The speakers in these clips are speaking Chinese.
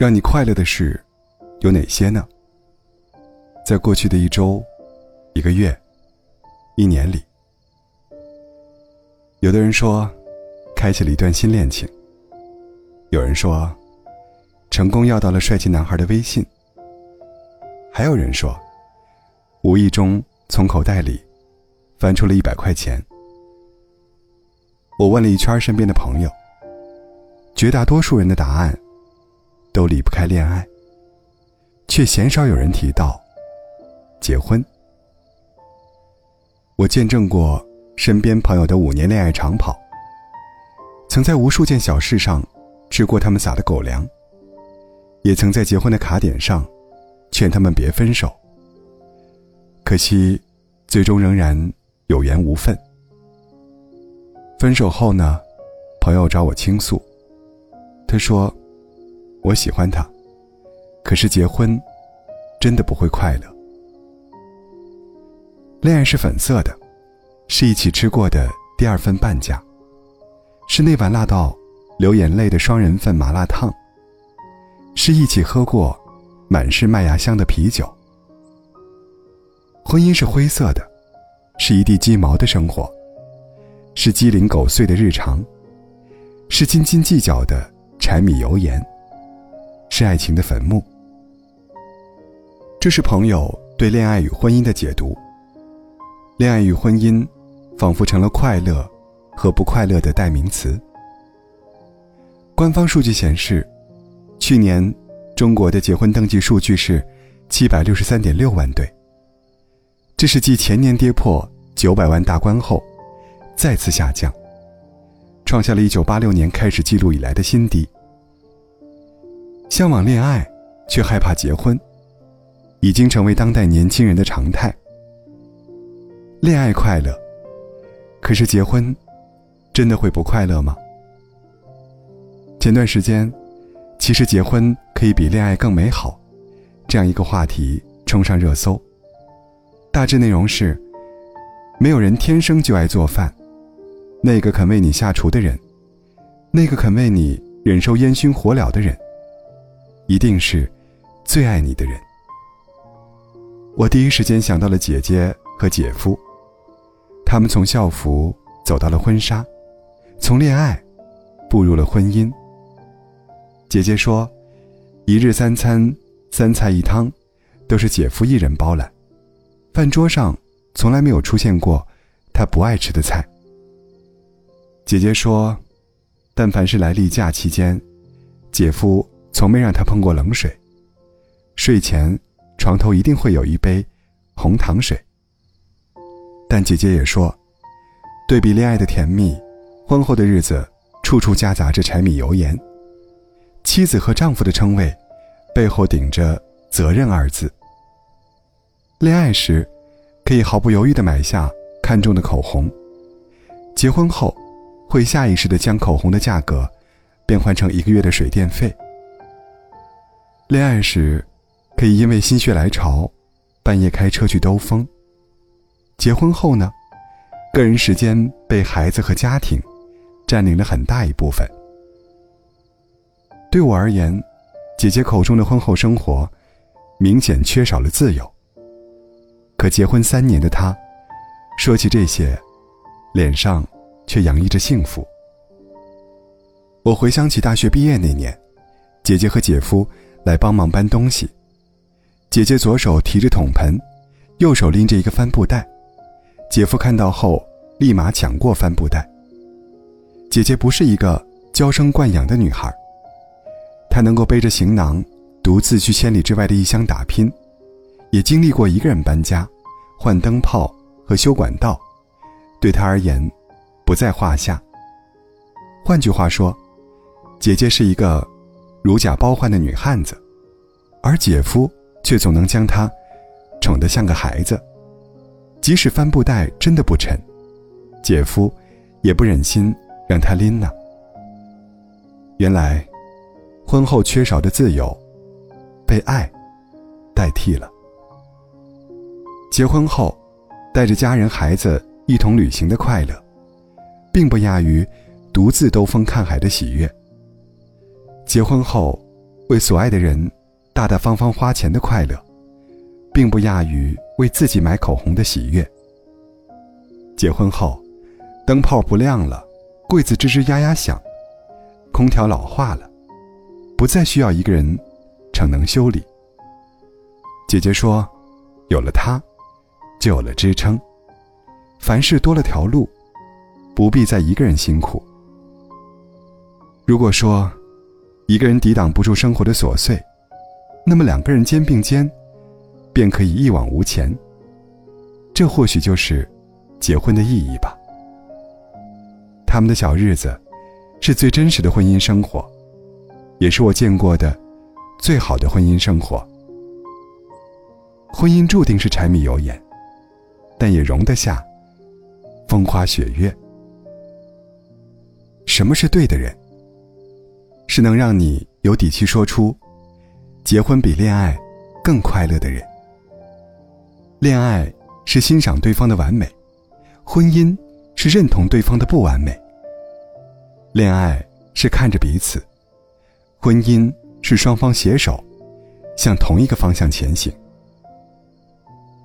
让你快乐的事有哪些呢？在过去的一周、一个月、一年里，有的人说，开启了一段新恋情；有人说，成功要到了帅气男孩的微信；还有人说，无意中从口袋里翻出了一百块钱。我问了一圈身边的朋友，绝大多数人的答案都离不开恋爱，却鲜少有人提到结婚。我见证过身边朋友的五年恋爱长跑，曾在无数件小事上吃过他们撒的狗粮，也曾在结婚的卡点上劝他们别分手。可惜，最终仍然有缘无分。分手后呢，朋友找我倾诉。他说：“我喜欢他，可是结婚真的不会快乐。恋爱是粉色的，是一起吃过的第二份半价，是那碗辣到流眼泪的双人份麻辣烫，是一起喝过满是麦芽香的啤酒。婚姻是灰色的，是一地鸡毛的生活。”是鸡零狗碎的日常，是斤斤计较的柴米油盐，是爱情的坟墓。这是朋友对恋爱与婚姻的解读。恋爱与婚姻，仿佛成了快乐和不快乐的代名词。官方数据显示，去年中国的结婚登记数据是七百六十三点六万对，这是继前年跌破九百万大关后。再次下降，创下了一九八六年开始记录以来的新低。向往恋爱，却害怕结婚，已经成为当代年轻人的常态。恋爱快乐，可是结婚，真的会不快乐吗？前段时间，其实结婚可以比恋爱更美好，这样一个话题冲上热搜。大致内容是：没有人天生就爱做饭。那个肯为你下厨的人，那个肯为你忍受烟熏火燎的人，一定是最爱你的人。我第一时间想到了姐姐和姐夫，他们从校服走到了婚纱，从恋爱步入了婚姻。姐姐说，一日三餐三菜一汤，都是姐夫一人包揽，饭桌上从来没有出现过他不爱吃的菜。姐姐说：“但凡是来例假期间，姐夫从没让他碰过冷水。睡前，床头一定会有一杯红糖水。”但姐姐也说，对比恋爱的甜蜜，婚后的日子处处夹杂着柴米油盐。妻子和丈夫的称谓，背后顶着责任二字。恋爱时，可以毫不犹豫地买下看中的口红；结婚后，会下意识的将口红的价格变换成一个月的水电费。恋爱时，可以因为心血来潮，半夜开车去兜风。结婚后呢，个人时间被孩子和家庭占领了很大一部分。对我而言，姐姐口中的婚后生活，明显缺少了自由。可结婚三年的她，说起这些，脸上。却洋溢着幸福。我回想起大学毕业那年，姐姐和姐夫来帮忙搬东西。姐姐左手提着桶盆，右手拎着一个帆布袋。姐夫看到后，立马抢过帆布袋。姐姐不是一个娇生惯养的女孩，她能够背着行囊，独自去千里之外的异乡打拼，也经历过一个人搬家、换灯泡和修管道，对她而言。不在话下。换句话说，姐姐是一个如假包换的女汉子，而姐夫却总能将她宠得像个孩子。即使帆布袋真的不沉，姐夫也不忍心让她拎呢。原来，婚后缺少的自由，被爱代替了。结婚后，带着家人孩子一同旅行的快乐。并不亚于独自兜风看海的喜悦。结婚后，为所爱的人大大方方花钱的快乐，并不亚于为自己买口红的喜悦。结婚后，灯泡不亮了，柜子吱吱呀呀响，空调老化了，不再需要一个人逞能修理。姐姐说：“有了他，就有了支撑，凡事多了条路，不必再一个人辛苦。”如果说，一个人抵挡不住生活的琐碎，那么两个人肩并肩，便可以一往无前。这或许就是结婚的意义吧。他们的小日子，是最真实的婚姻生活，也是我见过的最好的婚姻生活。婚姻注定是柴米油盐，但也容得下风花雪月。什么是对的人？是能让你有底气说出“结婚比恋爱更快乐”的人。恋爱是欣赏对方的完美，婚姻是认同对方的不完美。恋爱是看着彼此，婚姻是双方携手向同一个方向前行。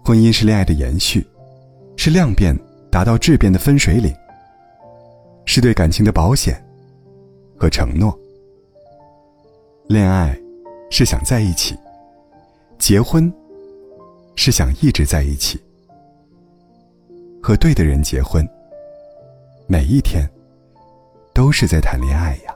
婚姻是恋爱的延续，是量变达到质变的分水岭，是对感情的保险和承诺。恋爱是想在一起，结婚是想一直在一起。和对的人结婚，每一天都是在谈恋爱呀。